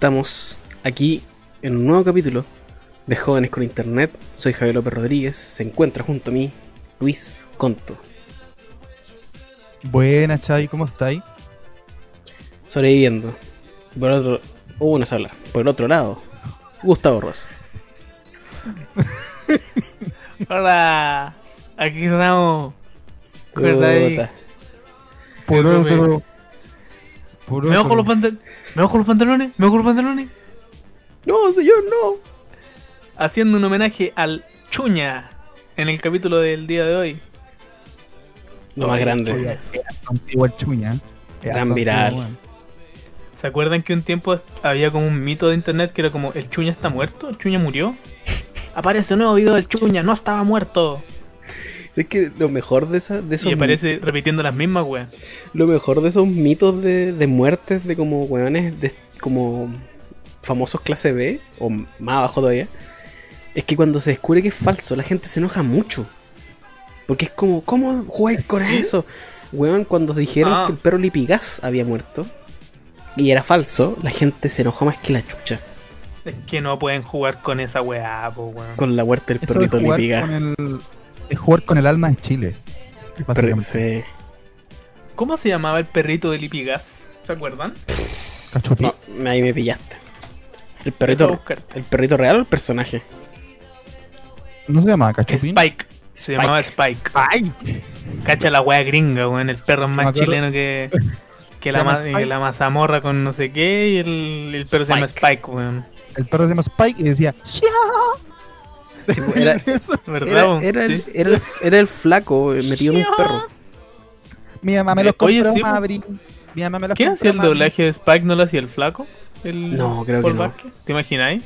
Estamos aquí en un nuevo capítulo de Jóvenes con Internet. Soy Javier López Rodríguez. Se encuentra junto a mí Luis Conto. Buenas, Chavi, ¿cómo estáis? Sobreviviendo. Por otro. No se habla. Por el otro lado, Gustavo Ross. Hola, aquí estamos. Por otro. Por ¿Me bajo, otro. los pantal- ¿Me bajo los pantalones? ¿Me bajo los pantalones? No, señor, no. Haciendo un homenaje al Chuña en el capítulo del día de hoy. Lo más grande. Antiguo el chuña. Gran viral. ¿Se acuerdan que un tiempo había como un mito de internet que era como el Chuña está muerto? ¿El Chuña murió? Aparece un nuevo video del Chuña, no estaba muerto. Es que lo mejor de, esa, de esos Y aparece repitiendo las mismas, weón. Lo mejor de esos mitos de, de muertes de como weones de como famosos clase B, o más abajo todavía, es que cuando se descubre que es falso, la gente se enoja mucho. Porque es como, ¿cómo jugáis con ¿Sí? eso? Weón, cuando dijeron Ah. que el perro Lipigas había muerto y era falso, la gente se enojó más que la chucha Es que no pueden jugar con esa weá, po, weón. con la muerte del perrito con el, es jugar con el alma de Chile. Pero, sí. ¿Cómo se llamaba el perrito de Lipigas? ¿Se acuerdan? Cachupi. No, ahí me pillaste. El perrito, el perrito real o el personaje. ¿No se llama Cachupín? Spike. Se llamaba Spike. ¡Ay! Cacha la wea gringa, weón. El perro es más chileno que, que la, ma- eh, la mazamorra con no sé qué. Y el, el perro se llama Spike. Weón. El perro se llama Spike y decía Sí, era. Era, el, era, el, era el flaco eh, metido en un perro. Mi mamá me Eh, los compró, oye, sí, po. Mabri. Mi mamá me los ¿Quién compró, hacía el doblaje de Spike? ¿No lo hacía el flaco? El No, creo que Paul no. Vázquez? ¿Te imagináis?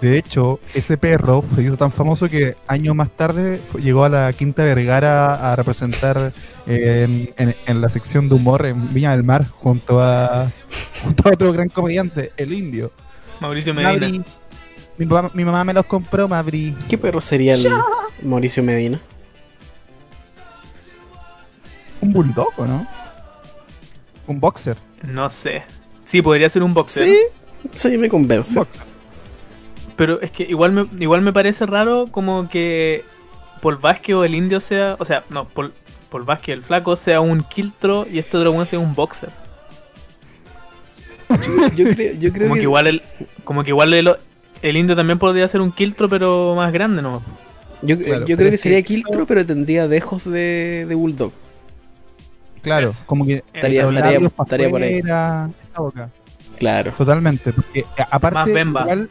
De hecho, ese perro se hizo tan famoso que años más tarde fue- llegó a la Quinta Vergara a representar eh, en, en- en la sección de humor en Viña del Mar junto a, junto a otro gran comediante, el indio. Mauricio Medina. Mabri, mi, papá- mi mamá me los compró, Mabri. ¿Qué perro sería el Mauricio Medina? Un bulldog, ¿o ¿no? Un boxer. No sé. Sí, podría ser un boxeo. Sí, sí, me convence. boxer. Pero es que igual me, igual me parece raro como que Paul Vázquez o el indio sea. O sea, no, Paul, Paul Vázquez, el flaco, sea un quiltro y este otro sea un boxer. Yo creo, yo creo Como que igual el, como que igual el, el indio también podría ser un quiltro, pero más grande, ¿no? yo, Claro, yo pero creo que sería que- Kiltro, pero tendría dejos de, de Bulldog. Claro, Es- como que Estaría- estaría- estaría por ahí. esa boca. Claro. Totalmente, porque aparte Más Bemba. igual,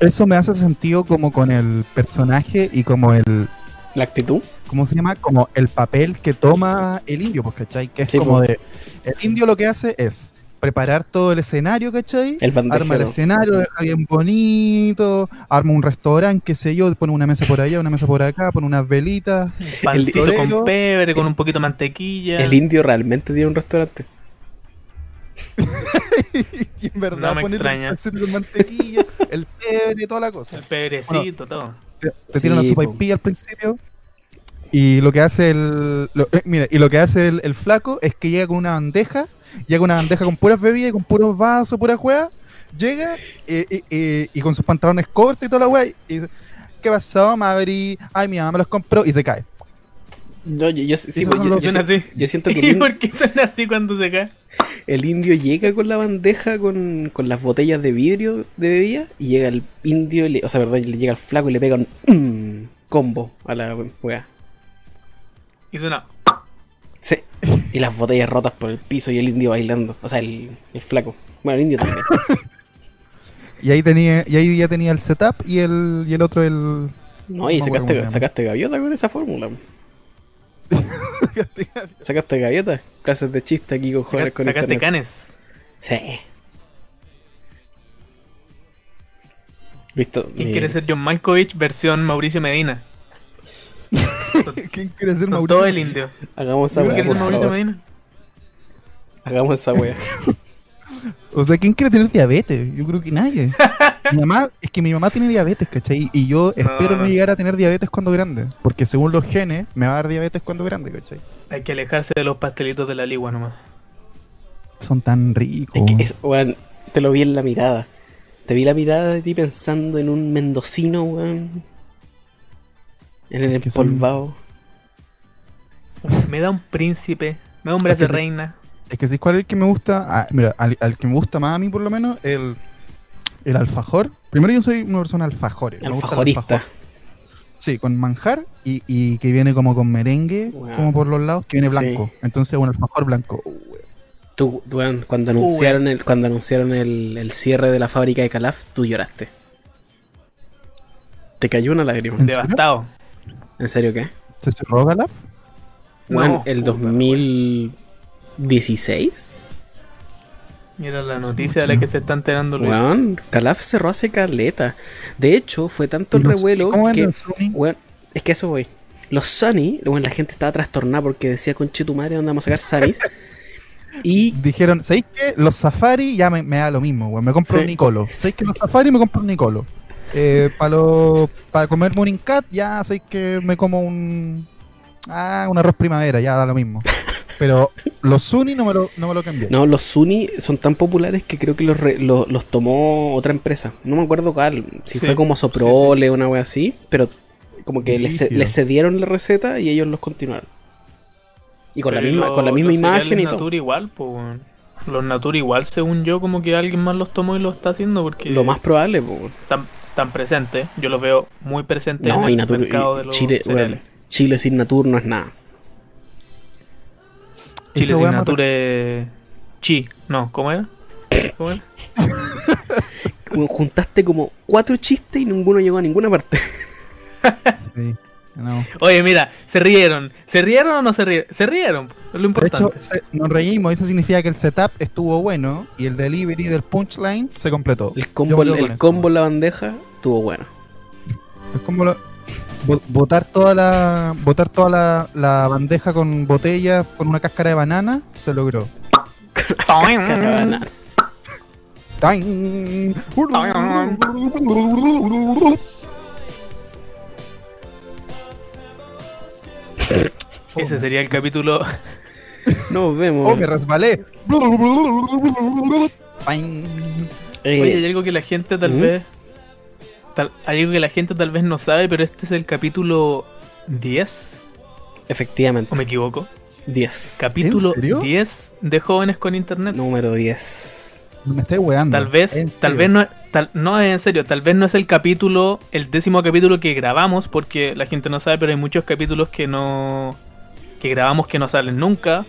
eso me hace sentido como con el personaje y como el La actitud. ¿cómo se llama? Como el papel que toma el indio, pues, ¿cachai? Que es Sí, como pues. de el indio lo que hace es preparar todo el escenario, ¿cachai? El Arma el escenario, lo deja bien bonito, arma un restaurante, qué sé yo, pone una mesa por allá, una mesa por acá, pone unas velitas. Pancito torero- con pebre, con un poquito de mantequilla. El indio realmente tiene un restaurante. y en verdad No me extraña. el mantequilla, el pebre, toda la cosa. El pebrecito, todo. te, te Sí, tiran la sopa y pilla al principio. Y lo que hace el. lo- eh, mira, y lo que hace el, el flaco es que llega con una bandeja, llega una bandeja con puras bebidas y con puros vasos, pura juega. Llega eh, eh, eh, y con sus pantalones cortos y toda la wea. Y dice: ¿Qué pasó, Maveri? Ay, mi mamá me los compró y se cae. No, yo, yo, sí, pues, son yo- los- yo Suena si- así. yo siento que el, ¿Y por qué suena así cuando se cae? el indio llega con la bandeja con, con las botellas de vidrio de bebida y llega el indio, y le- o sea, perdón, le llega el flaco y le pega un mm, combo a la wea. Y suena. Sí. Y las botellas rotas por el piso y el indio bailando. O sea, el, el flaco. Bueno, el indio también. Y ahí tenía, y ahí ya tenía el setup y el, y el otro el. No, y sacaste, sacaste gaviota con esa fórmula. Sacaste gaviota. Clases de chiste aquí con jóvenes con Sacaste internet. canes. Sí. Listo. ¿Quién mi- quiere ser John Malkovich versión Mauricio Medina? ¿Quién quiere ser Mauricio? todo el indio. Hagamos esa ¿Quién wea, quiere por ser Mauricio. Medina? Hagamos esa wea. O sea, ¿quién quiere tener diabetes? Yo creo que nadie. mi mamá, es que mi mamá tiene diabetes, ¿cachai? Y yo espero no no. llegar a tener diabetes cuando grande. Porque según los genes, me va a dar diabetes cuando grande, ¿cachai? Hay que alejarse de los pastelitos de la ligua nomás. Son tan ricos. Es que es, weón, te lo vi en la mirada. Te vi la mirada de ti pensando en un mendocino, weón. En el son- empolvado. Me da un príncipe, me da un brazo de Es que- reina. Es que ¿sabes cuál es el que me gusta? Ah, mira, al, al que me gusta más a mí por lo menos, el, el alfajor. Primero yo soy una persona alfajores. me gusta el Alfajorista. alfajor. Sí, con manjar y, y que viene como con merengue, Wow. como por los lados, que viene Sí. blanco. Entonces un alfajor blanco. Uh. Tú, weón, cuando Uh, anunciaron, el, cuando anunciaron el, el cierre de la fábrica de Calaf, tú lloraste. Te cayó una lágrima. Devastado. ¿En serio qué? ¿Se cerró Galaf? Weón, No, el puta, 2016. Mira la noticia de la que se está enterando Luis. Weón, Calaf cerró hace caleta. De hecho, fue tanto el revuelo ¿Cómo es que. Weón, es que eso voy. Los Sunny, bueno, la gente estaba trastornada porque decía, conche tu madre, ¿dónde vamos a sacar Sunnys? y Dijeron, ¿sabéis qué? Los Safari ya me, me da lo mismo, weón. Me compro Sí. un Nicolo. ¿Sabéis que los Safari me compro un Nicolo? Eh, para comerme un Incat, ya sabéis que me como un. Ah, un arroz primavera, ya da lo mismo. Pero los Sunny no me lo, no me lo cambié. No, los Sunny son tan populares que creo que los, re- lo- los tomó otra empresa. No me acuerdo cuál. Si Sí, fue como Soprole o una wea así. Pero como que les, les cedieron la receta y ellos los continuaron. Y con la misma, lo- con la misma los imagen y todo. Natura igual, pues. Los Natura igual, según yo, como que alguien más los tomó y los está haciendo porque Lo más probable, po. Están presentes. Yo los veo muy presentes No, en y el Natur- mercado de los Chile, cereales. bueno, Chile sin Natur no es nada. Chile sin me Nature Chi. No, ¿cómo era? ¿Cómo era? Juntaste como cuatro chistes y ninguno llegó a ninguna parte. Sí, no. Oye, mira, se rieron. ¿Se rieron o no se rieron? Se rieron, es lo De importante. hecho, se- nos reímos, eso significa que el setup estuvo bueno y el delivery del punchline se completó. El combo, el combo la bandeja estuvo bueno. Es como lo- bo- botar toda la botar toda la, la bandeja con botellas con una cáscara de banana se logró. Caravana. Ese sería el capítulo. Nos vemos. Oh, me resbalé. Eh, Oye, hay algo que la gente tal ¿Mm? vez. tal- hay algo que la gente tal vez no sabe, pero este es el capítulo 10. efectivamente. ¿O me equivoco? 10. Capítulo serio? 10 de Jóvenes con Internet. Número 10. No me estáis weando. Tal vez, tal vez no, tal, no en serio, tal vez no es el capítulo, el décimo capítulo que grabamos, porque la gente no sabe, pero hay muchos capítulos que no, que grabamos que no salen nunca,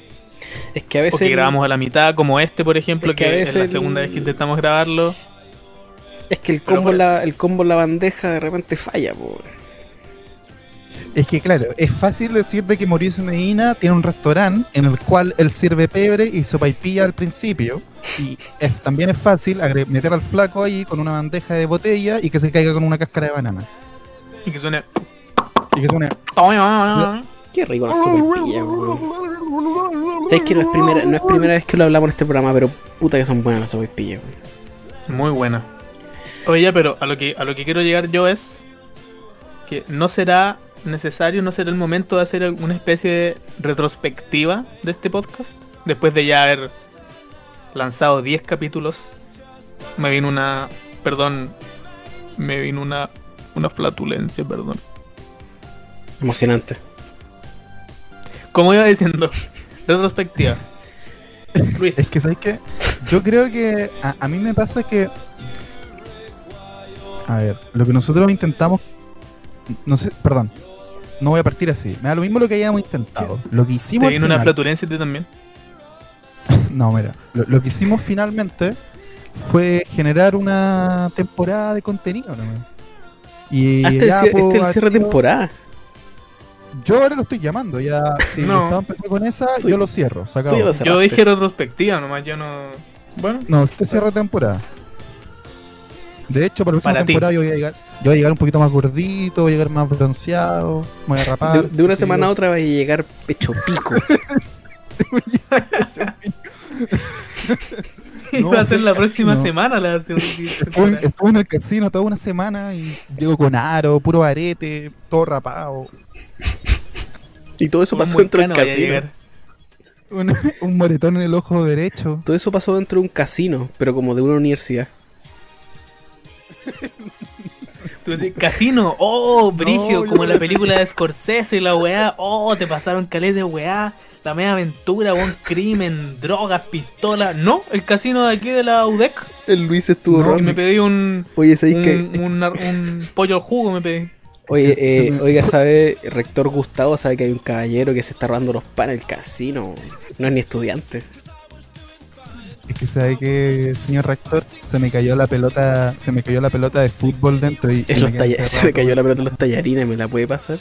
Es que a o veces. que grabamos a la mitad, como este, por ejemplo, Es que que, a es la el- segunda vez que intentamos grabarlo. Es que el combo, la, el combo en la bandeja de repente falla, po. Es que claro, es fácil decir de que Mauricio Medina tiene un restaurante en el cual él sirve pebre y sopaipilla al principio. Y es- también es fácil meter al flaco ahí con una bandeja de botella y que se caiga con una cáscara de banana. Y que suene. Y que suene. Qué rico la sopaipilla, weón. Sabes que no es, primera, no es primera vez que lo hablamos en este programa, pero puta que son buenas las sopaipillas, weón. Muy buena. Oye, pero a lo que a lo que quiero llegar yo es que no será necesario, no será el momento de hacer una especie de retrospectiva de este podcast después de ya haber lanzado 10 capítulos. Me vino una, perdón, me vino una una flatulencia, perdón. Emocionante. Como iba diciendo, retrospectiva. Luis, Es que, ¿sabes qué? Yo creo que a, a mí me pasa que. A ver, lo que nosotros intentamos. No sé, perdón. No voy a partir así. Me da lo mismo lo que hayamos intentado. Lo que te hicimos. vino una flatulencia ti también. No, mira. Lo, lo que hicimos finalmente fue generar una temporada de contenido. ¿no? Y ya, es el, pues, este es el cierre de temporada. Yo ahora lo estoy llamando. Ya, si No. Gustavo empezó con esa, Tú- yo lo cierro. se acabó. tú ya lo Yo dije retrospectiva nomás, yo no. Bueno, No, este cierre de temporada. De hecho, para la próxima Para ti. temporada yo voy a llegar, yo voy a llegar un poquito más gordito, voy a llegar más bronceado, me voy a rapar. De, de una semana a otra va a llegar pecho pico. No, iba a ser la próxima no. semana la segunda Estuve, estuve en el casino toda una semana y llego con aro, puro arete, todo rapado. Y todo eso pasó dentro vaya a casino. Un, un moretón en el ojo derecho. Todo eso pasó dentro de un casino, pero como de una universidad. Tú decís, casino, oh, brigio, yo como no la la- película de Scorsese y la weá, oh, te pasaron calés de weá, la media aventura, buen crimen, drogas, pistolas. No, el casino de aquí de la UDEC. El Luis estuvo No, Y me pedí un, Oye, ¿sabéis un, que un, un pollo al jugo, me pedí. Oye, eh, me- oiga, ¿sabe? El rector Gustavo sabe que hay un caballero que se está robando los panes en el casino. No es ni estudiante. Es que sabe que, señor rector, se me cayó la pelota, se me cayó la pelota de fútbol dentro y, me talla- se me cayó la pelota en los tallarines, ¿me la puede pasar?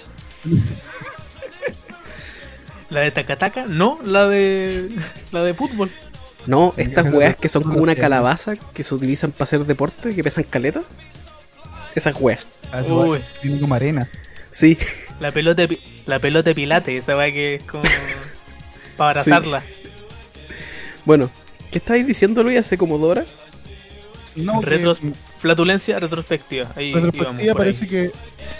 La de Tacataca, no, la de la de fútbol. No, estas weas que- son como una calabaza que se utilizan para hacer deporte, que pesan caleta. Esas weas. Uy. Tiene como arena. Sí. La pelota la pelota de pilate, esa weá que es como para abrazarla. Bueno, ¿qué estabais diciendo Luis hace como dos horas? No, que- Flatulencia retrospectiva. Ahí retrospectiva parece que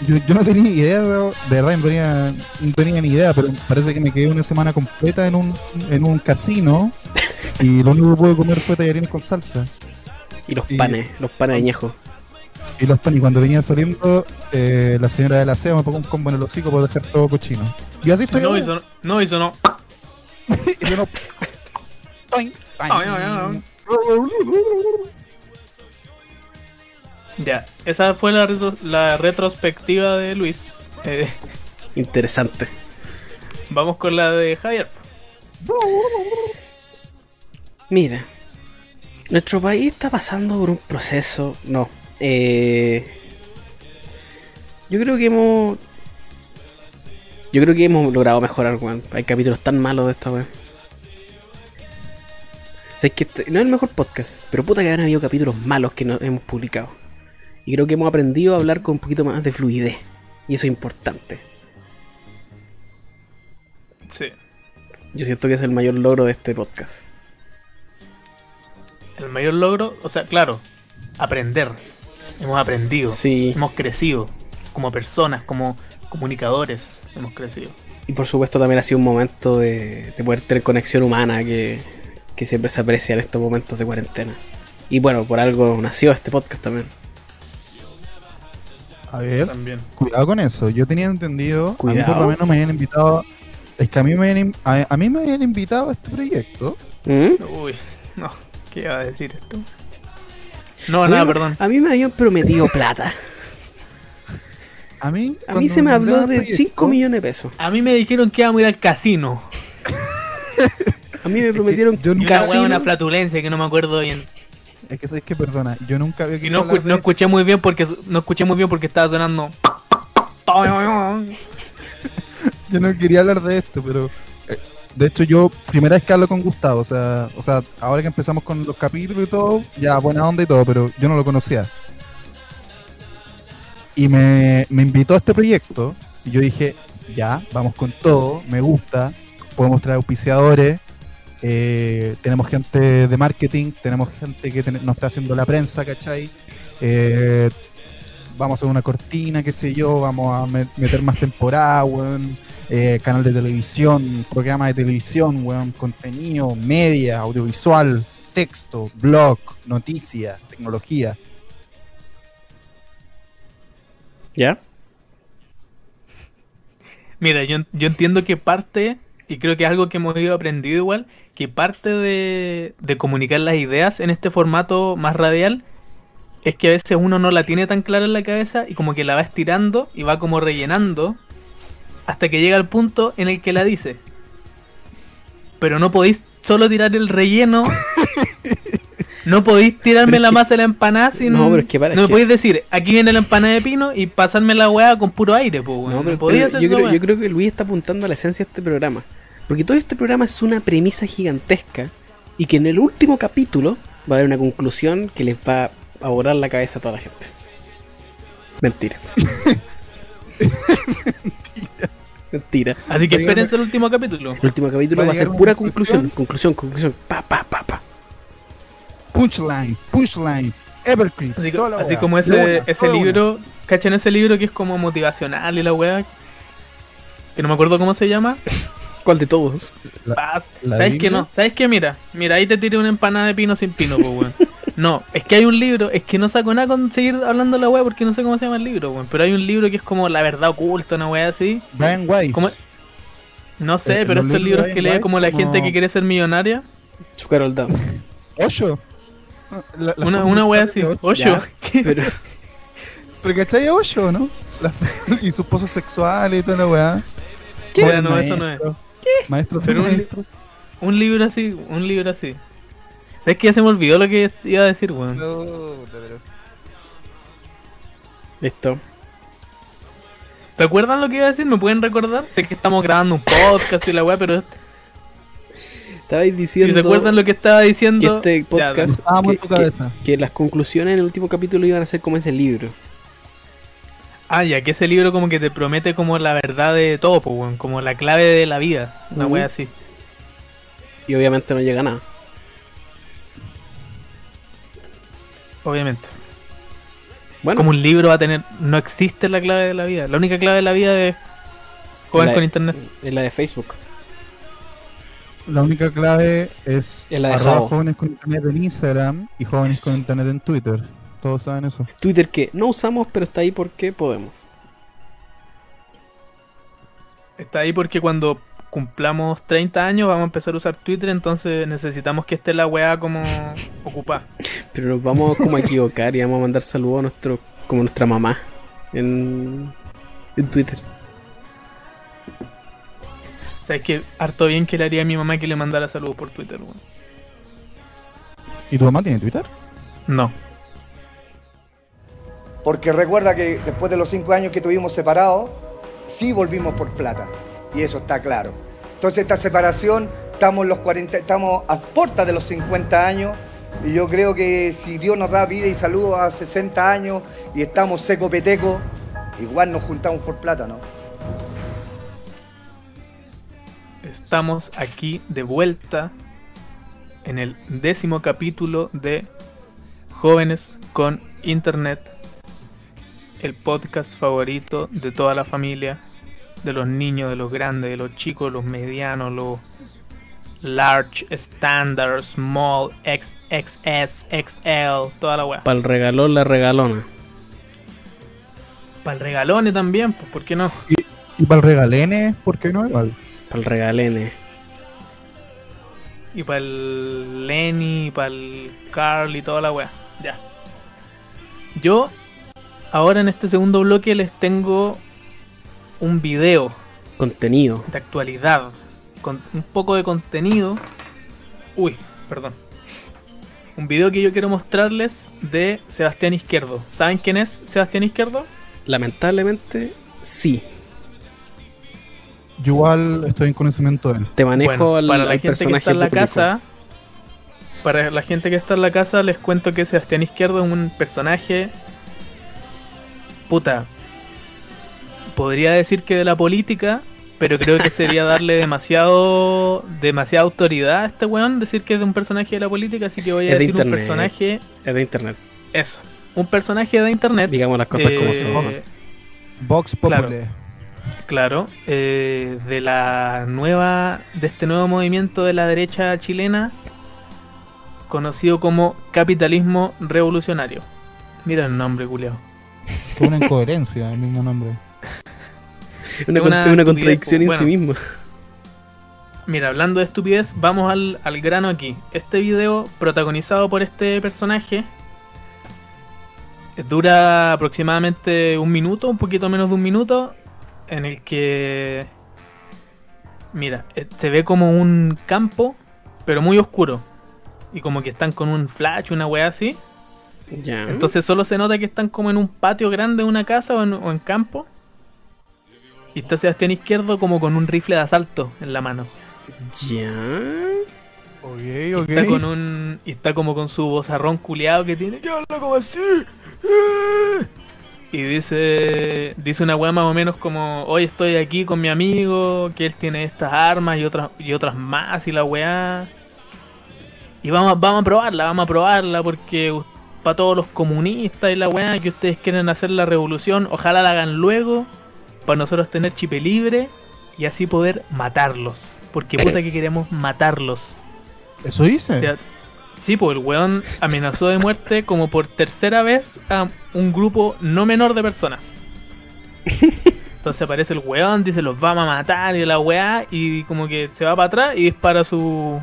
yo, yo no tenía idea, de verdad, no tenía, no tenía ni idea, pero parece que me quedé una semana completa en un, en un casino y lo único que pude comer fue tallarines con salsa. Y los panes, los panes añejos. Y los pan, y cuando venía saliendo, eh, la señora del aseo me pongo un combo en el hocico por dejar todo cochino. Y así estoy. No hizo, no hizo, no. Y yo no-. Ya, esa fue la, retro- la retrospectiva de Luis. Eh, Interesante. vamos con la de Javier. Mira, nuestro país está pasando por un proceso. No. Eh, yo creo que hemos. Yo creo que hemos logrado mejorar, weón. Hay capítulos tan malos de esta weón. O sea, es que este- no es el mejor podcast, pero puta que han habido capítulos malos que no hemos publicado. Y creo que hemos aprendido a hablar con un poquito más de fluidez. Y eso es importante. Sí. Yo siento que es el mayor logro de este podcast. El mayor logro, o sea, claro, aprender. Hemos aprendido. Sí. Hemos crecido. Como personas, como comunicadores, hemos crecido. Y por supuesto también ha sido un momento de, de poder tener conexión humana que, que siempre se aprecia en estos momentos de cuarentena. Y bueno, por algo nació este podcast también. A ver, También. cuidado con eso. Yo tenía entendido, a mí Cuidado. por lo menos me habían invitado. Es que a mí me habían, a mí me habían invitado a este proyecto. ¿Mm? Uy, no. ¿Qué iba a decir esto? No, nada, perdón. A mí me habían prometido plata. A mí, A mí se me habló de 5 millones de pesos. A mí me dijeron que íbamos a ir al casino. A mí me prometieron yo Y una una flatulencia que no me acuerdo bien. Es que sabes que, perdona, yo nunca había querido no, escu- no de- escuché muy bien porque no escuché muy bien porque estaba sonando. Yo no quería hablar de esto, pero. De hecho, yo, primera vez que hablo con Gustavo, o sea, o sea, ahora que empezamos con los capítulos y todo, ya buena onda y todo, pero yo no lo conocía. Y me, me invitó a este proyecto, y yo dije, ya, vamos con todo, me gusta, podemos traer auspiciadores, eh, tenemos gente de marketing, tenemos gente que ten- nos está haciendo la prensa, ¿cachai? Eh, vamos a una cortina, qué sé yo, vamos a me- meter más temporada, weón, eh, canal de televisión, programa de televisión, weón, contenido, media, audiovisual, texto, blog, noticias, tecnología. ¿Ya? Mira, yo, yo entiendo que parte, y creo que es algo que hemos ido aprendido igual, que parte de, de comunicar las ideas en este formato más radial es que a veces uno no la tiene tan clara en la cabeza y como que la va estirando y va como rellenando hasta que llega al punto en el que la dice. Pero no podéis solo tirar el relleno. No podéis tirarme la que- masa de la empanada sin. No, pero es que para- no es me que- podéis decir, aquí viene la empanada de pino y pasarme la weá con puro aire, pues, No, pero, hacer yo, creo, yo creo que Luis está apuntando a la esencia de este programa. Porque todo este programa es una premisa gigantesca y que en el último capítulo va a haber una conclusión que les va a volar la cabeza a toda la gente. Mentira. Mentira. Así que espérense el último capítulo. El último capítulo Va a va a ser pura conclusión. Conclusión, conclusión. Pa, pa, pa, pa. Punchline, punchline, Evercreep. Así, toda la así weá. como ese, una, ese toda una. libro, ¿cachan ese libro que es como motivacional y la weá? Que no me acuerdo cómo se llama. ¿Cuál de todos? La- la ¿Sabes qué Biblia? no? ¿Sabes qué? Mira, mira, ahí te tiré una empanada de pino sin pino, pues weón. No, es que hay un libro, es que no saco nada con seguir hablando de la weá porque no sé cómo se llama el libro, weón. Pero hay un libro que es como La verdad oculta, una weá así. Brian Weiss. No sé, Eh, pero estos libros que lee como la gente que quiere ser millonaria. Su Carol Dance. Ocho. La- las Una, una weá sexuales así. Ocho. Pero, Pero ¿cachai? Ocho, ¿no? La- y sus pozos sexuales y toda la weá. ¿Qué? Joven No, eso no es. maestro. Maestro Pero un- maestro. Un libro así, un libro así. ¿Sabes que ya se me olvidó lo que iba a decir, weón? listo. ¿Te acuerdan lo que iba a decir? ¿Me pueden recordar? Sé que estamos grabando un podcast y la weá, pero Estabais si diciendo se acuerdan lo que estaba que diciendo. este ya, podcast, Estábamos que, en tu que- cabeza. que las conclusiones en el último capítulo iban a ser como ese libro. Ah, ya, que ese libro como que te promete como la verdad de todo, pues, weón. Como la clave de la vida. Una Ujú. wea así. Y obviamente no llega a nada. Obviamente. Bueno, Como un libro va a tener. No existe la clave de la vida. La única clave de la vida es jugar La- con internet. en la de Facebook. La única clave es Es la de arroba jóvenes con internet en Instagram y jóvenes Eso. con internet en Twitter. Todos saben eso. Twitter que no usamos, pero está ahí porque podemos. Está ahí porque cuando cumplamos 30 años vamos a empezar a usar Twitter, entonces necesitamos que esté la weá como ocupada. Pero nos vamos como a equivocar y vamos a mandar saludos a nuestro, como nuestra mamá en, en Twitter. ¿Sabes que harto bien que le haría a mi mamá que le mandara saludos por Twitter, weón? ¿Y tu mamá tiene Twitter? No. Porque recuerda que después de los cinco años que tuvimos separados, sí volvimos por plata. Y eso está claro. Entonces esta separación, estamos, los 40, estamos a puerta de los 50 años. Y yo creo que si Dios nos da vida y salud a 60 años y estamos seco peteco, igual nos juntamos por plata, ¿no? Estamos aquí de vuelta en el décimo capítulo de Jóvenes con Internet, el podcast favorito de toda la familia, de los niños, de los grandes, de los chicos, los medianos, los large, standard, small, XXS, XL, toda la weá. Para el regalón, la regalona. Para el regalone también, pues, ¿por qué no? Y para el regalene, ¿por qué no? Para el regalene. Y para el Lenny, para el Carl y toda la wea. Ya. Yo, ahora en este segundo bloque, les tengo un video Contenido. de actualidad. Con un poco de contenido. Uy, perdón. Un video que yo quiero mostrarles de Sebastián Izquierdo. ¿Saben quién es Sebastián Izquierdo? Lamentablemente, sí. Yo igual estoy en conocimiento de él. Te manejo Bueno, al, para la al gente que está en la público. casa, para la gente que está en la casa, les cuento que Sebastián Izquierdo es un personaje. Puta. Podría decir que de la política, pero creo que sería darle demasiado demasiada autoridad a este weón, decir que es de un personaje de la política, así que voy a Es de decir un internet. personaje. Es de internet. Eso. Un personaje de internet. Digamos las cosas como eh, son. Vox Claro. Populi. Claro, eh, de la nueva, de este nuevo movimiento de la derecha chilena, conocido como capitalismo revolucionario. Mira el nombre, culiao. Qué una incoherencia el mismo nombre. Una, es una contradicción en bueno. sí misma. Mira, hablando de estupidez, vamos al, al grano aquí. Este video, protagonizado por este personaje, dura aproximadamente un minuto, un poquito menos de un minuto, en el que, mira, eh, se ve como un campo, pero muy oscuro. Y como que están con un flash, una weá así. Ya. Entonces solo se nota que están como en un patio grande de una casa o en, o en campo. Y está Sebastián Izquierdo como con un rifle de asalto en la mano. Ya. Ok, Y ok. está con un. Y está como con su vozarrón culeado que tiene que habla como así. Y dice. Dice una weá más o menos como. Hoy estoy aquí con mi amigo. Que él tiene estas armas y otras y otras más. Y la weá. Y vamos, vamos a probarla, vamos a probarla. Porque para todos los comunistas y la weá que ustedes quieren hacer la revolución. Ojalá la hagan luego. Para nosotros tener chipe libre. Y así poder matarlos. Porque puta que queremos matarlos. ¿Eso dice? O sea, Sí, pues el weón amenazó de muerte como por tercera vez a un grupo no menor de personas. Entonces aparece el weón, dice los vamos a matar y la weá, y como que se va para atrás y dispara su.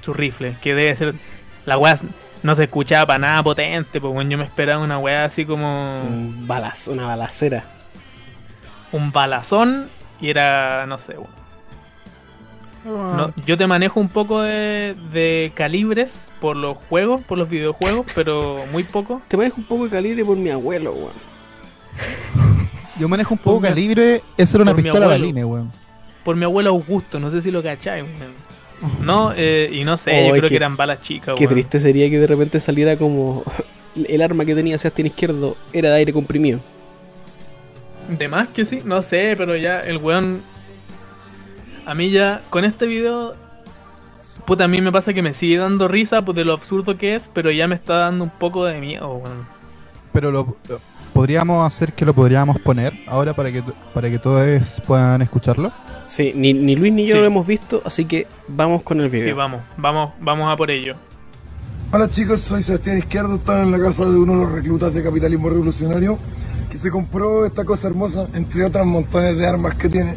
su rifle, que debe ser. La weá no se escuchaba para nada potente, pues bueno, yo me esperaba una weá así como. Un balazo, una balacera. Un balazón y era, no sé, weón. No, yo te manejo un poco de, de calibres por los juegos, por los videojuegos, pero muy poco. Te manejo un poco de calibre por mi abuelo, weón. Yo manejo un poco mi- calibre, eso era una pistola abuelo. Baline, weón. Por mi abuelo Augusto, no sé si lo cachai, weón. No, eh, y no sé, Oh, yo es creo que- que eran balas chicas, Qué weón. triste sería que de repente saliera como. El arma que tenía Sebastián Izquierdo era de aire comprimido. De más que sí, no sé, pero ya el weón. A mí ya, con este video. Puta, a mí me pasa que me sigue dando risa pues, de lo absurdo que es, pero ya me está dando un poco de miedo, weón. Pero lo, lo- podríamos hacer que lo podríamos poner ahora para que para que todos puedan escucharlo. Sí, ni, ni Luis ni yo Sí. lo hemos visto, así que vamos con el Sí, video. vamos, vamos, vamos a por ello. Hola chicos, soy Sebastián Izquierdo, estaba en la casa de uno de los reclutas de Capitalismo Revolucionario se compró esta cosa hermosa, entre otras montones de armas que tiene.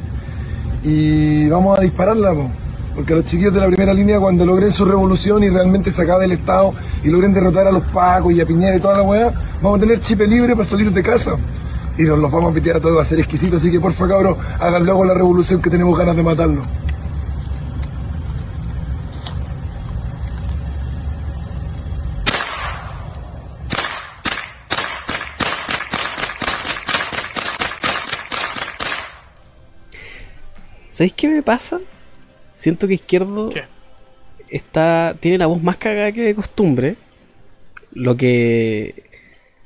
Y vamos a dispararla, po. porque los chiquillos de la primera línea cuando logren su revolución y realmente se acabe el Estado y logren derrotar a los pacos y a Piñera y toda la weá, vamos a tener chip libre para salir de casa. Y nos los vamos a pitear a todos, va a ser exquisito, así que porfa cabros, hagan luego la revolución que tenemos ganas de matarlo. ¿Sabéis qué me pasa? Siento que Izquierdo ¿Qué? está tiene la voz más cagada que de costumbre. Lo que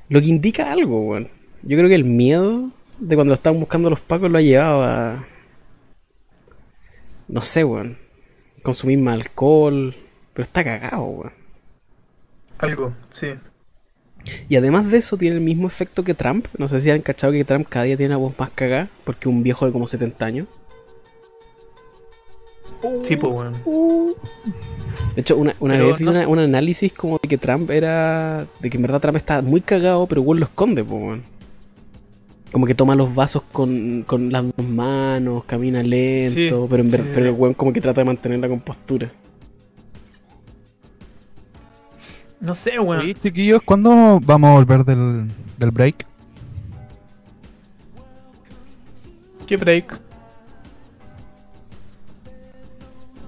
lo que indica algo, weón. Yo creo que el miedo de cuando estaban buscando los pacos lo ha llevado a no sé, weón. Consumir más alcohol, pero está cagado, weón. Algo, sí. Y además de eso tiene el mismo efecto que Trump. No sé si han cachado que Trump cada día tiene la voz más cagada porque un viejo de como 70 años. Sí, pues, weón. De hecho, una, una vez vi no una- sé. un análisis como de que Trump era. de que en verdad Trump está muy cagado, pero igual lo esconde, po, weón. Como que toma los vasos con, con las dos manos, camina lento, Sí, pero, en sí, ver- sí, pero el weón como que trata de mantener la compostura. No sé, weón. Oye, chiquillos, ¿cuándo vamos a volver del, del break? ¿Qué break?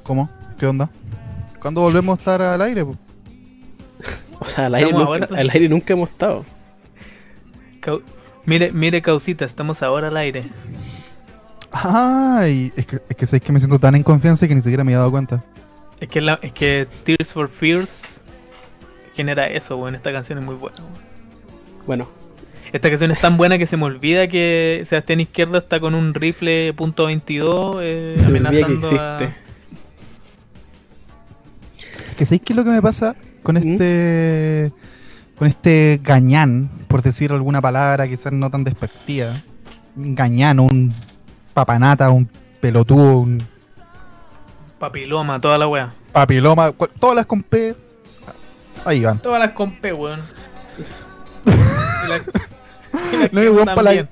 ¿Cómo? ¿Qué onda? ¿Cuándo volvemos a estar al aire? po? O sea, al aire, nunca, ahora- al aire nunca hemos estado. Cau- Mire, mire, causita, estamos ahora al aire. Ay, es que, es que sabéis que me siento tan en confianza que ni siquiera me he dado cuenta. Es que, la, es que Tears for Fears genera eso, weón. Esta canción es muy buena, weón. Bueno, Esta canción es tan buena que se me olvida que Sebastián Izquierdo está con un rifle punto .22 eh, se que amenazando a- existe. Que sabéis qué es lo que me pasa con ¿Mm? este. con este gañán, por decir alguna palabra quizás no tan despectiva. Un gañán, un papanata, un pelotudo, un Papiloma, toda la wea. papiloma, todas las con P. Ahí van. Todas las compé, weón. Y la- y la No, que weón, pa' la-.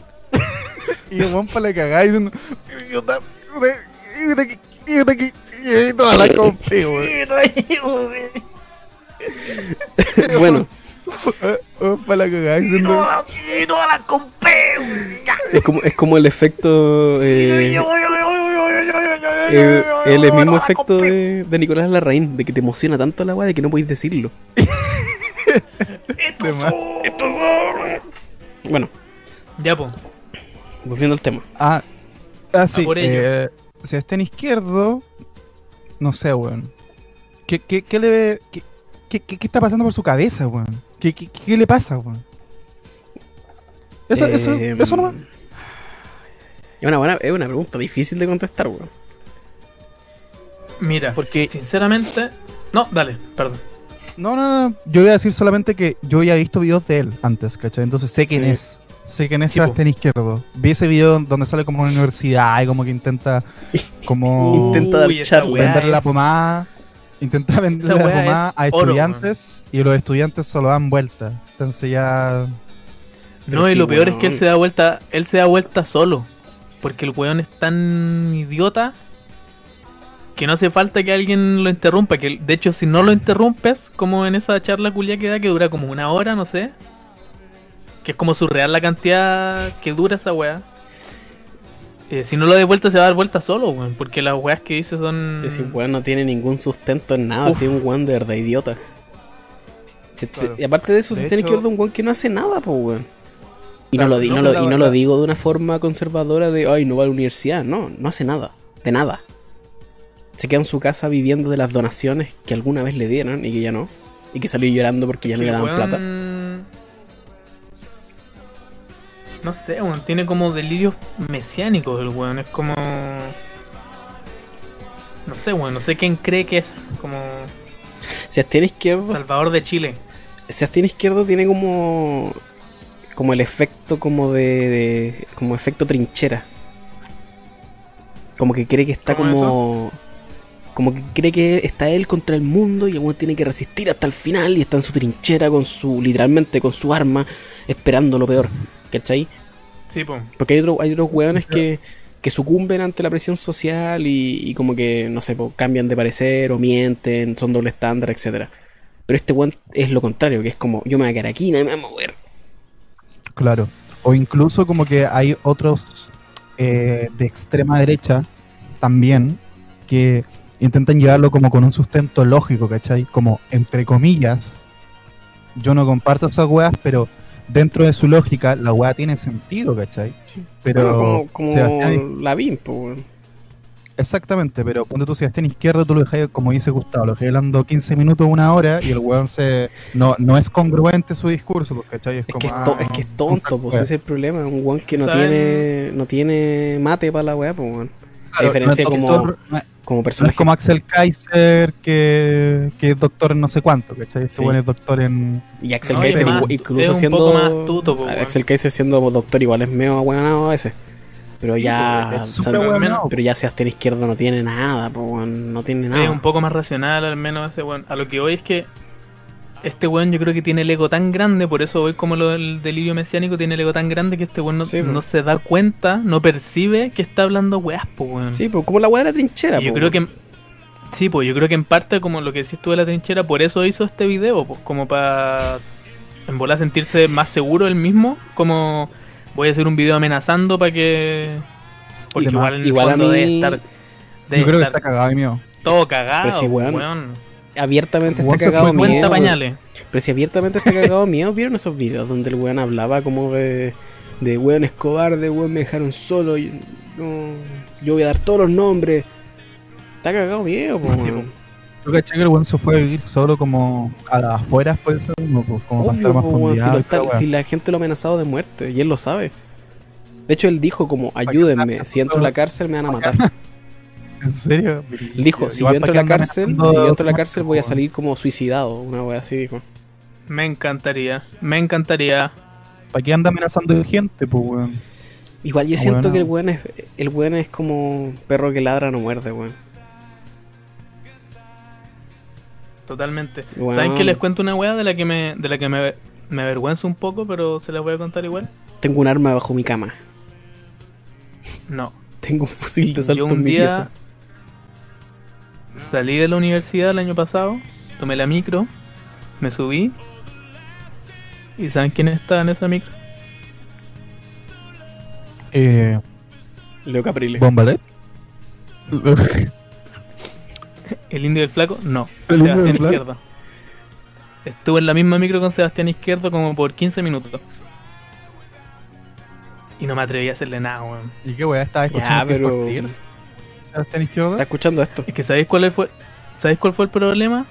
Y el weón para la cagada diciendo. "Idiota, idiota, idiota, idiota, idiota", y todas las con P, weón. bueno, para la cagada diciendo. Y todas las compé, weón. es como, es como el efecto. eh, eh, el mismo efecto de, de Nicolás Larraín, de que te emociona tanto la weá de que no podéis decirlo. de más. Bueno, Ya, po. volviendo al tema. Ah, ah sí. por ello. eh, si está en izquierdo, no sé, weón. ¿Qué, qué, qué le qué, qué, qué- qué está pasando por su cabeza, weón? ¿Qué, qué, qué le pasa, weón? Eso, eso, Eh, eso nomás. Es una, buena, es una pregunta difícil de contestar, weón. Mira, Porque- sinceramente. No, dale, perdón. No, no, no. Yo voy a decir solamente que yo ya he visto videos de él antes, ¿cachai? Entonces sé quién es. Sé quién es Sí, po. Sebastián Izquierdo. Vi ese video donde sale como en una universidad y como que intenta como Intenta dar Uy, esa vender la pomada. Intenta vender Esa más es a oro, estudiantes y los estudiantes solo dan vuelta. Entonces ya. No, Pero y sí, lo peor es que él se da vuelta, él se da vuelta solo. Porque el weón es tan idiota que no hace falta que alguien lo interrumpa. Que de hecho, si no lo interrumpes, como en esa charla culia que da, que dura como una hora, no sé. Que es como surreal la cantidad que dura esa weá. Eh, si no lo das vuelta, se va a dar vuelta solo, weón. Porque las weas que dice son. Ese weón no tiene ningún sustento en nada, así un weón de verdad idiota. Se te- Claro. Y aparte de eso, De se tiene que ver de un weón que no hace nada, pues weón. Y, Claro, no, lo, no, no lo- la y no lo digo de una forma conservadora de, ay, no va a la universidad. No, no hace nada. De nada. Se queda en su casa viviendo de las donaciones que alguna vez le dieron y que ya no. Y que salió llorando porque ya no le daban weón- plata. No sé, weón. Tiene como delirios mesiánicos el weón. Es como. No sé, weón. No sé quién cree que es. Como. Sebastián Izquierdo Salvador de Chile. Sebastián Izquierdo tiene como como el efecto como de, de- como efecto trinchera. Como que cree que está ¿Cómo como como que cree que está él contra el mundo y el weón tiene que resistir hasta el final y está en su trinchera con su literalmente con su arma esperando lo peor, ¿cachai? Sí, po. Porque hay, otro, hay otros weones que, que sucumben ante la presión social y, y como que, no sé, po, cambian de parecer o mienten, son doble estándar, etcétera. Pero este weón es lo contrario, que es como, yo me voy a quedar aquí, nadie me va a mover. Claro. O incluso como que hay otros eh, de extrema derecha también que intentan llevarlo como con un sustento lógico, ¿cachai? Como entre comillas, yo no comparto esas weas, pero dentro de su lógica la wea tiene sentido, ¿cachai? Pero Bueno, como, como Sebastián- po, weón. Exactamente, pero cuando tú Sebastián izquierdo, tú lo dejas, como dice Gustavo, lo dejas hablando 15 minutos, una hora, y el weón se. No, no es congruente su discurso, pues, ¿cachai? Es, Es como. que es, to- ah, es que es tonto, pues ese es el problema, es un weón que no ¿Saben? tiene, no tiene mate para la weá, pues weón. Claro, diferencia no es como, como no personaje. es como Axel Kaiser, que, que es doctor en no sé cuánto, ¿cachai? Este Sí. es doctor en. Y Axel No, Kaiser, más- incluso es un siendo. poco más po, weón. Axel Kaiser siendo doctor igual es medio ahueonado a veces. Pero ya. es o sea, pero ya Sebastián Izquierdo no tiene nada, po, no tiene Es nada. un poco más racional, al menos ese weón. A lo que voy es que este weón yo creo que tiene el ego tan grande, por eso hoy como lo del delirio mesiánico tiene el ego tan grande que este weón no, Sí, po. no se da cuenta, no percibe que está hablando weas, po weón. Sí, pues como la weá de la trinchera, Y yo po, creo weón. que sí, pues yo creo que en parte como lo que decís tú de la trinchera, por eso hizo este video, pues como para en volar sentirse más seguro él mismo, como voy a hacer un video amenazando para que porque igual en el igual a fondo mí- debe estar debe Yo creo que está cagado miedo. todo cagado, Pero sí, weón. weón. Abiertamente está cagado miedo. Pañales. Pero si abiertamente está cagado miedo, ¿vieron esos videos donde el weón hablaba como de, de weón es cobarde, weón me dejaron solo, y, no, yo voy a dar todos los nombres? Está cagado miedo, po, weón. Yo caché que el weón se fue a vivir solo como a las afueras, por eso mismo, pues, como para Obvio, estar más po, lo está- si la gente lo ha amenazado de muerte, y él lo sabe. De hecho, él dijo como, ayúdenme, si entro a la cárcel me van a matar. ¿En serio? Dijo, si yo entro a la cárcel, si yo entro a la cárcel voy a salir como suicidado, una wea así dijo. Me encantaría, me encantaría. ¿Para qué anda amenazando gente, pues, weón? Igual yo Ah, siento bueno. que el weón es, el weón es como perro que ladra no muerde, weón. Totalmente. ¿Saben que les cuento una weá de la que me, de la que me, me avergüenzo un poco, pero se las voy a contar igual? Tengo un arma bajo mi cama. No. Tengo un fusil de asalto Yo en mi día pieza. Salí de la universidad el año pasado, tomé la micro, me subí. ¿Y saben quién estaba en esa micro? Eh, Leo Caprile. ¿Bombardet? ¿El indio del flaco? No. ¿El indio Sebastián del flaco? Izquierdo. Estuve en la misma micro con Sebastián Izquierdo como por 15 minutos. Y no me atreví a hacerle nada, weón. ¿Y qué weá? ¿Estaba escuchando Ya, pero. ¿Sebastián Izquierdo? ¿Está escuchando esto? Es que ¿sabéis cuál fue? ¿Sabéis cuál fue el problema?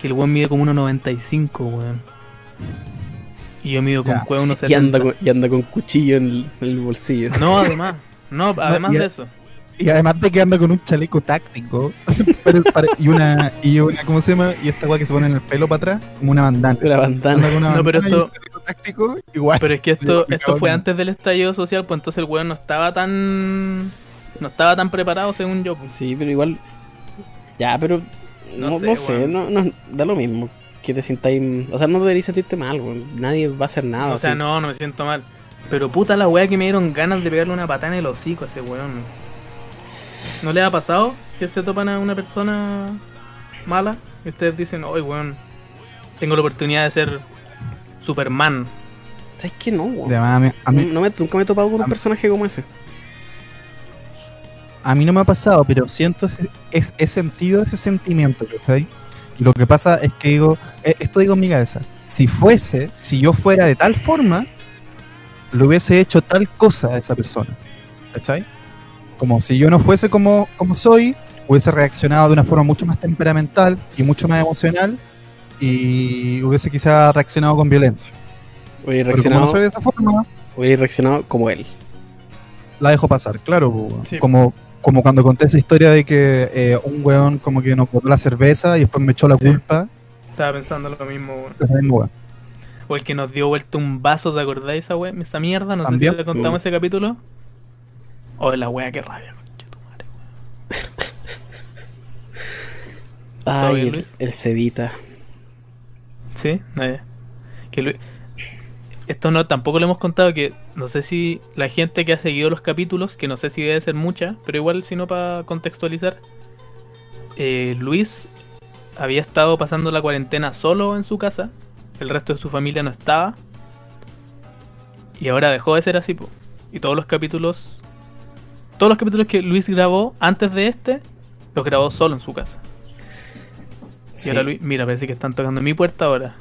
Que el weón mide como 1.95, weón. Y yo mido con cueva Y anda, 1.70. con, y anda con cuchillo en el, en el bolsillo. No, además. No, además de eso. Y además de que anda con un chaleco táctico. Para- y una, y una, ¿cómo se llama? Y esta weá que se pone en el pelo para atrás, como una bandana. Una bandana. Anda con una No, pero bandana y esto- un chaleco táctico, igual. Pero es que esto, esto fue antes del estallido social, pues entonces el weón no estaba tan. No estaba tan preparado según yo. Sí, pero igual. Ya, pero No no, sé, no sé, no, no, da lo mismo. Que te sintáis. O sea, no deberías sentirte mal, weón. Nadie va a hacer nada. o sea, así. no, no me siento mal. Pero puta la weá que me dieron ganas de pegarle una patada en el hocico a ese weón. ¿No le ha pasado que se topan a una persona mala y ustedes dicen, oye weón, tengo la oportunidad de ser Superman? ¿Sabes qué no, weón? De más, a mí- a mí, No me- nunca me he topado con un mí- personaje como ese. A mí no me ha pasado, pero siento ese, es, he sentido ese sentimiento, ¿cachai? Y lo que pasa es que digo, eh, esto digo en mi cabeza, si fuese, si yo fuera de tal forma, le hubiese hecho tal cosa a esa persona, ¿cachai? Como si yo no fuese como, como soy, hubiese reaccionado de una forma mucho más temperamental y mucho más emocional y hubiese quizá reaccionado con violencia. Hubiera Pero como no reaccionado, soy de esa forma, hubiera reaccionado como él. la dejo pasar, claro. Sí. Como, como cuando conté esa historia de que eh, un weón como que nos botó la cerveza y después me echó la Sí. culpa. Estaba pensando lo mismo, weón. Weón. O el que nos dio vuelta un vaso, ¿te acordáis esa wea? Esa mierda, no También. sé si le contamos ese capítulo. O la wea que rabia, concha tu madre, Ay, bien, el, Luis? el Cevita. Sí, eh, que Lu- esto no tampoco lo hemos contado que no sé si la gente que ha seguido los capítulos, que no sé si debe ser mucha, pero igual si no para contextualizar, eh, Luis había estado pasando la cuarentena solo en su casa, el resto de su familia no estaba y ahora dejó de ser así, po. y todos los capítulos, todos los capítulos que Luis grabó antes de este, los grabó solo en su casa. Sí, Y ahora Luis, mira, parece que están tocando mi puerta ahora.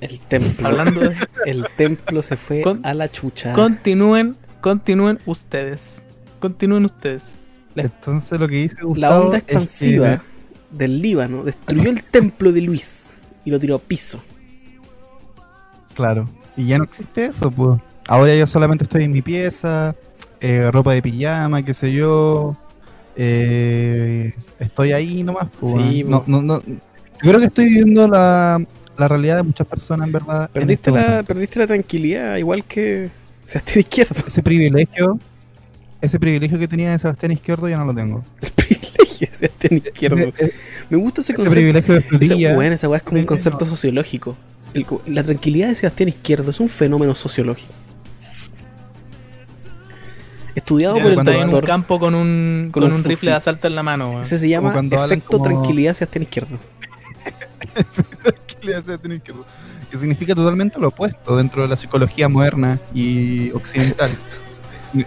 El templo. Hablando de... El templo se fue Con- a la chucha. Continúen, continúen ustedes. Continúen ustedes. Entonces lo que dice La onda es que- expansiva del Líbano destruyó el templo de Luis y lo tiró a piso. claro. Y ya no existe eso, pues. Ahora yo solamente estoy en mi pieza, eh, ropa de pijama, qué sé yo. eh, estoy ahí nomás. pues, Sí, no, po. no, no- Yo creo que estoy viviendo la, la realidad de muchas personas, en verdad. en Perdiste este la, momento. perdiste la tranquilidad, igual que Sebastián Izquierdo. Ese privilegio, ese privilegio que tenía de Sebastián Izquierdo ya no lo tengo. El privilegio de Sebastián Izquierdo. Ese, ese Me gusta ese concepto. privilegio de Esa, weá es como un No. concepto sociológico. El la tranquilidad de Sebastián Izquierdo es un fenómeno sociológico. Estudiado Ya por el cuando hay en un doctor. campo con un, con con un rifle de asalto en la mano. Ese se llama hablan efecto como- tranquilidad Sebastián Izquierdo. de Sebastián Izquierdo. Que significa totalmente lo opuesto dentro de la psicología moderna y occidental.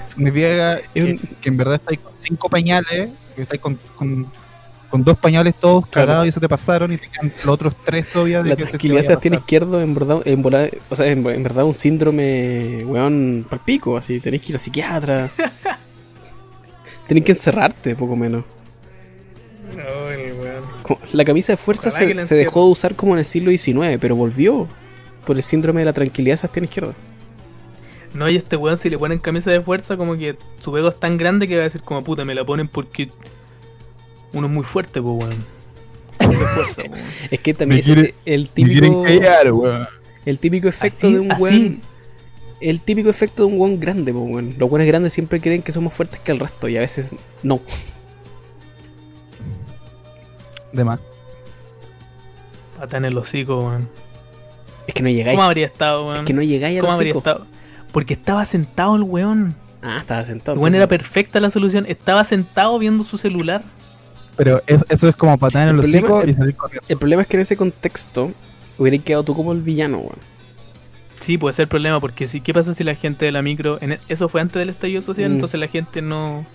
Significa que, que en verdad estáis con cinco pañales, que estáis con, con, con dos pañales todos Claro. cagados y se te pasaron y te quedan los otros tres todavía de La que se te tranquilidad a Sebastián pasar. Izquierdo, en verdad, en vola- o sea, en, en verdad un síndrome, weón, palpico, así, tenéis que ir al psiquiatra. tenéis que encerrarte, poco menos. Ay, weón. La camisa de fuerza se, dejó de usar como en el siglo XIX, pero volvió por el síndrome de la tranquilidad de Sebastián Izquierdo. No, y este weón, si le ponen camisa de fuerza, como que su ego es tan grande que va a decir, como puta, me la ponen porque uno es muy fuerte, pues weón. Fuerza. Es que también es quiere- el Me quieren típico, callar, weón. el típico efecto Así- de un así. weón. El típico efecto de un weón grande, po, weón. Los weones grandes siempre creen que son más fuertes que el resto y a veces no. De más. Pata en el hocico, weón. Es que no llegáis. ¿Cómo habría estado, weón? Es que no llegáis a ¿Cómo habría estado? Porque estaba sentado el weón. Ah, estaba sentado. El weón era perfecta la solución. Estaba sentado viendo su celular. Pero es- eso es como patada en el, El problema- hocico y el- salir corriendo. El problema es que en ese contexto hubierais quedado tú como el villano, weón. Sí, puede ser problema, porque sí, ¿qué pasa si la gente de la micro... en e- eso fue antes del estallido social, Mm. entonces la gente no,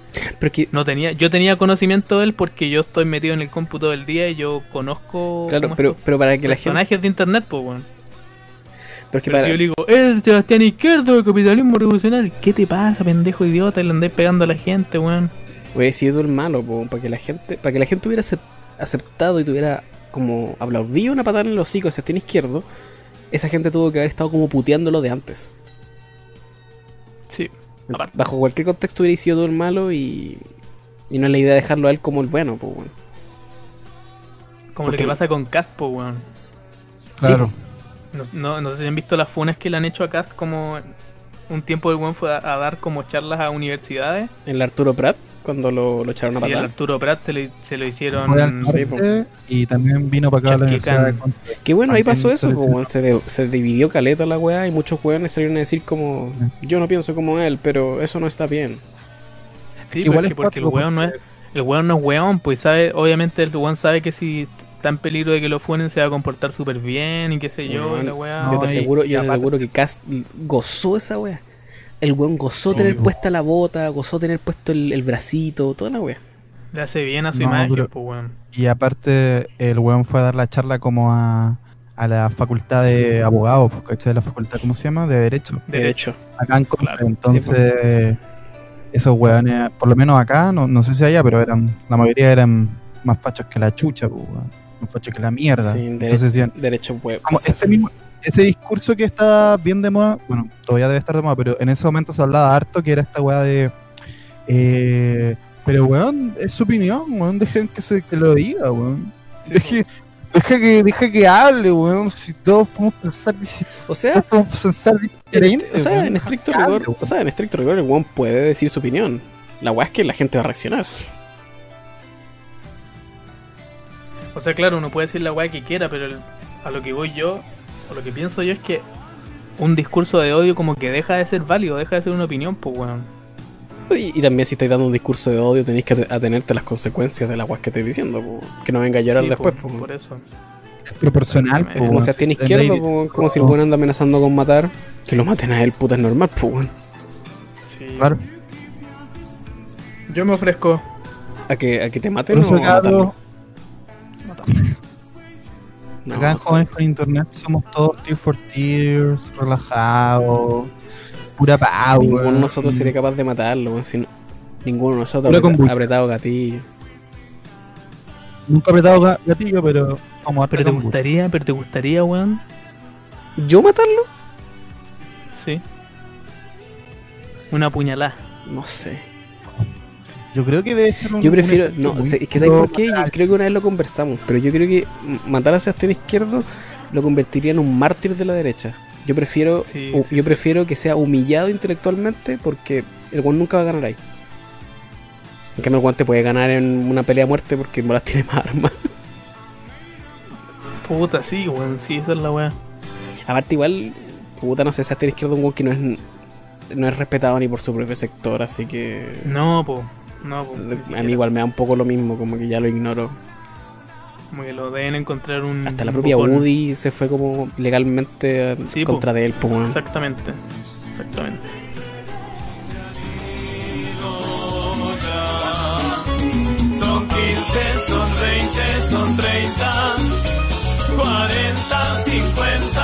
Pero es que, no tenía... Yo tenía conocimiento de él porque yo estoy metido en el cómputo del día y yo conozco claro, pero, estos pero para que la gente. personajes de internet, pues, weón. Pero es que Pero para, si yo le digo, es Sebastián Izquierdo, el capitalismo revolucionario. ¿Qué te pasa, pendejo idiota? Y le andáis pegando a la gente, weón. hubiera sido el malo, po, para que la gente, para que la gente hubiera acep- aceptado y tuviera como aplaudido una patada en el hocico hacia el izquierdo, esa gente tuvo que haber estado como puteándolo de antes. Sí. Aparte. Bajo cualquier contexto hubiera sido todo el malo y, y no es la idea de dejarlo a él como el bueno, pues bueno. Como lo que pasa con Cast, po, weón. Claro. No, no, no sé si han visto las funas que le han hecho a Cast como un tiempo el weón fue a, a dar como charlas a universidades. El Arturo Prat. Cuando lo, lo echaron a Sí, el patar. Arturo Prat se lo, se lo hicieron. Sí, y también vino para acá a la de. Que bueno, ahí pasó eso, weón, se, de- se dividió caleta la weá y muchos weones salieron a decir como, yo no pienso como él, pero eso no está bien. Sí, Igual es es que porque el weón no es. El weón no es weón, pues sabe, obviamente el weón sabe que si está en peligro de que lo funen se va a comportar súper bien y qué sé yo, la weá. yo te aseguro, y yo te aseguro que Cast gozó esa weá. El weón gozó Sí, tener po. puesta la bota, gozó tener puesto el, el bracito, toda la weá. Le hace bien a su No, imagen, pero- pues weón. Y aparte, el weón fue a dar la charla como a, a la facultad de abogados, ¿cachai? La facultad, ¿cómo se llama? De Derecho. Derecho. Acá en. Claro, Entonces, esos weones, por lo menos acá, no, no sé si allá, pero eran la mayoría eran más fachos que la chucha, pues, weón. Más fachos que la mierda. Sí, de- Entonces decían, Derecho como ese mismo ese discurso que está bien de moda, bueno, todavía debe estar de moda, pero en ese momento se hablaba harto que era esta weá de eh, pero weón, es su opinión, weón, dejen que se que lo diga, weón. Deje, deja que, deja que hable, weón. Si todos podemos pensar, si O sea, todos podemos pensar diferente. o sea, weón, en estricto hable, rigor, weón. o sea, en estricto rigor el weón puede decir su opinión. La weá es que la gente va a reaccionar. O sea, claro, uno puede decir la weá que quiera, pero el- a lo que voy yo, lo que pienso yo es que un discurso de odio como que deja de ser válido, deja de ser una opinión, pues weón. Y, y también si estáis dando un discurso de odio tenéis que ate- atenerte a las consecuencias de la weá que estáis diciendo. po. Que no venga a llorar Sí, después. po, po. por eso. Es proporcional, Es po, Es como si tiene izquierdo, como si el weón anda amenazando con matar. Que lo maten a él, puta, es normal, pues weón. Sí. Claro. Yo me ofrezco. A que, a que te maten o acá, matarlo. No, acá en Jóvenes con Internet somos todos Tear for Tears, relajados, pura power. ninguno de nosotros sería capaz de matarlo, weón, si no- ninguno de nosotros kombucha. apretado gatillo. Nunca he apretado ga- gatillo, pero vamos a Pero te gustaría, pero te gustaría, weón. ¿Yo matarlo? Sí. Una puñalada. No sé. Yo creo que debe ser un. Yo prefiero. un No, es que ¿sabes por qué? Yo creo que una vez lo conversamos, pero yo creo que matar a Sebastián Izquierdo lo convertiría en un mártir de la derecha. Yo prefiero, Sí, u- sí, yo sí. prefiero que sea humillado intelectualmente porque el weón nunca va a ganar ahí. En cambio, el weón te puede ganar en una pelea a muerte porque bolas tiene más armas. Puta, sí, weón. Sí, esa es la weá. Aparte, igual, puta, no sé, Sebastián Izquierdo es un weón que no es, no es respetado ni por su propio sector, así que. No, po. No, po. ni A mí igual me da un poco lo mismo, como que ya lo ignoro. Como que lo deben encontrar un. Hasta la propia bocón. Woody se fue como legalmente Sí, po. contra de él, po, weón. Exactamente. Exactamente. Son 15, son 20, son 30, 40, 50.